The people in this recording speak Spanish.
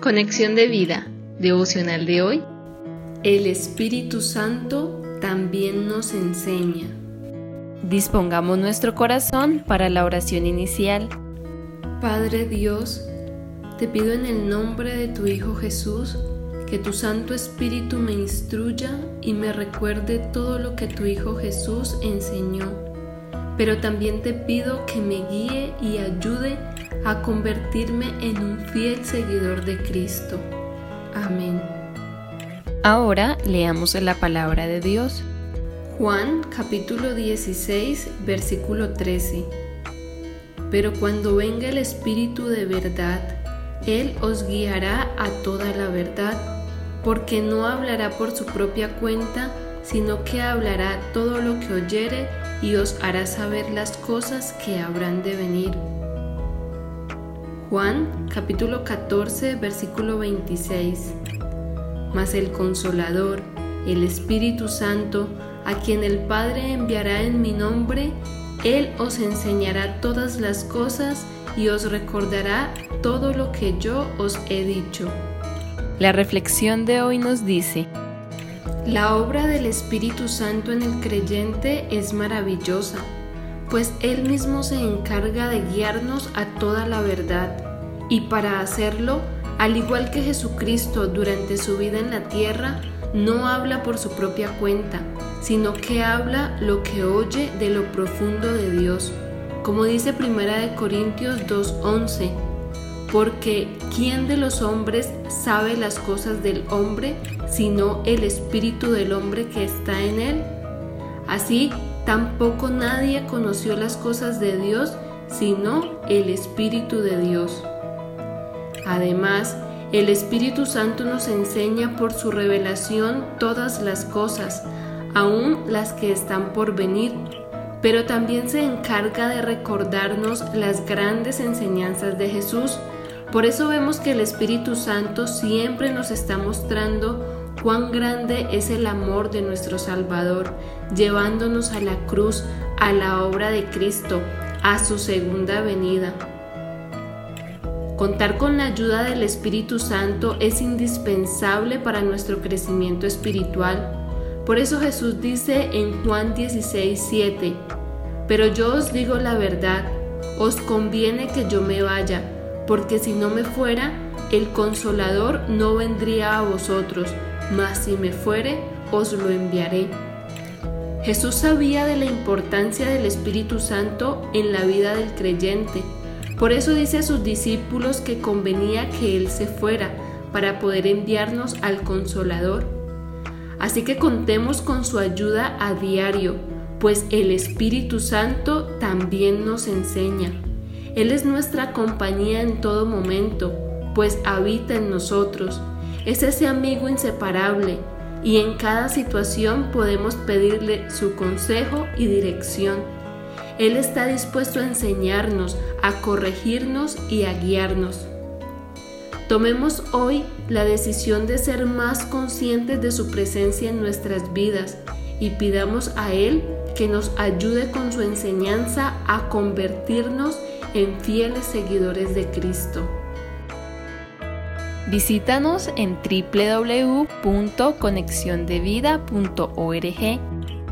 Conexión de vida, devocional de hoy. El Espíritu Santo también nos enseña. Dispongamos nuestro corazón para la oración inicial. Padre Dios, te pido en el nombre de tu Hijo Jesús que tu Santo Espíritu me instruya y me recuerde todo lo que tu Hijo Jesús enseñó. Pero también te pido que me guíe y ayude a convertirme en un fiel seguidor de Cristo. Amén. Ahora leamos la palabra de Dios. Juan capítulo 16 versículo 13. Pero cuando venga el Espíritu de verdad, Él os guiará a toda la verdad, porque no hablará por su propia cuenta, sino que hablará todo lo que oyere y os hará saber las cosas que habrán de venir. Juan capítulo 14 versículo 26. Mas el consolador, el Espíritu Santo, a quien el Padre enviará en mi nombre, Él os enseñará todas las cosas y os recordará todo lo que yo os he dicho. La reflexión de hoy nos dice, la obra del Espíritu Santo en el creyente es maravillosa pues Él mismo se encarga de guiarnos a toda la verdad. Y para hacerlo, al igual que Jesucristo durante su vida en la tierra, no habla por su propia cuenta, sino que habla lo que oye de lo profundo de Dios. Como dice Primera de Corintios 2:11, porque ¿quién de los hombres sabe las cosas del hombre sino el espíritu del hombre que está en él? Así Tampoco nadie conoció las cosas de Dios sino el Espíritu de Dios. Además, el Espíritu Santo nos enseña por su revelación todas las cosas, aun las que están por venir, pero también se encarga de recordarnos las grandes enseñanzas de Jesús. Por eso vemos que el Espíritu Santo siempre nos está mostrando cuán grande es el amor de nuestro Salvador, llevándonos a la cruz, a la obra de Cristo, a su segunda venida. Contar con la ayuda del Espíritu Santo es indispensable para nuestro crecimiento espiritual. Por eso Jesús dice en Juan 16, 7, Pero yo os digo la verdad, os conviene que yo me vaya, porque si no me fuera, el consolador no vendría a vosotros mas si me fuere, os lo enviaré. Jesús sabía de la importancia del Espíritu Santo en la vida del creyente. Por eso dice a sus discípulos que convenía que Él se fuera para poder enviarnos al consolador. Así que contemos con su ayuda a diario, pues el Espíritu Santo también nos enseña. Él es nuestra compañía en todo momento, pues habita en nosotros es ese amigo inseparable y en cada situación podemos pedirle su consejo y dirección. Él está dispuesto a enseñarnos, a corregirnos y a guiarnos. Tomemos hoy la decisión de ser más conscientes de su presencia en nuestras vidas y pidamos a Él que nos ayude con su enseñanza a convertirnos en fieles seguidores de Cristo. Visítanos en www.conexiondevida.org.